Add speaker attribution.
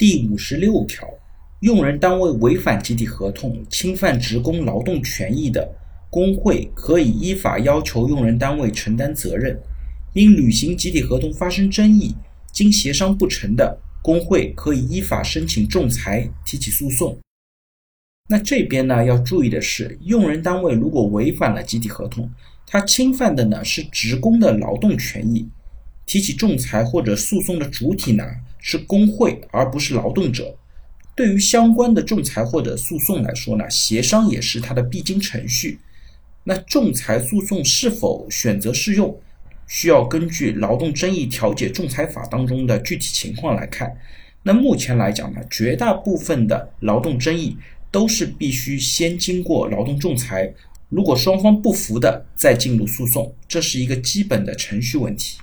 Speaker 1: 第五十六条，用人单位违反集体合同，侵犯职工劳动权益的，工会可以依法要求用人单位承担责任。因履行集体合同发生争议，经协商不成的，工会可以依法申请仲裁，提起诉讼。那这边呢，要注意的是，用人单位如果违反了集体合同，他侵犯的呢是职工的劳动权益。提起仲裁或者诉讼的主体呢是工会，而不是劳动者。对于相关的仲裁或者诉讼来说呢，协商也是它的必经程序。那仲裁诉讼是否选择适用，需要根据《劳动争议调解仲裁法》当中的具体情况来看。那目前来讲呢，绝大部分的劳动争议都是必须先经过劳动仲裁，如果双方不服的，再进入诉讼，这是一个基本的程序问题。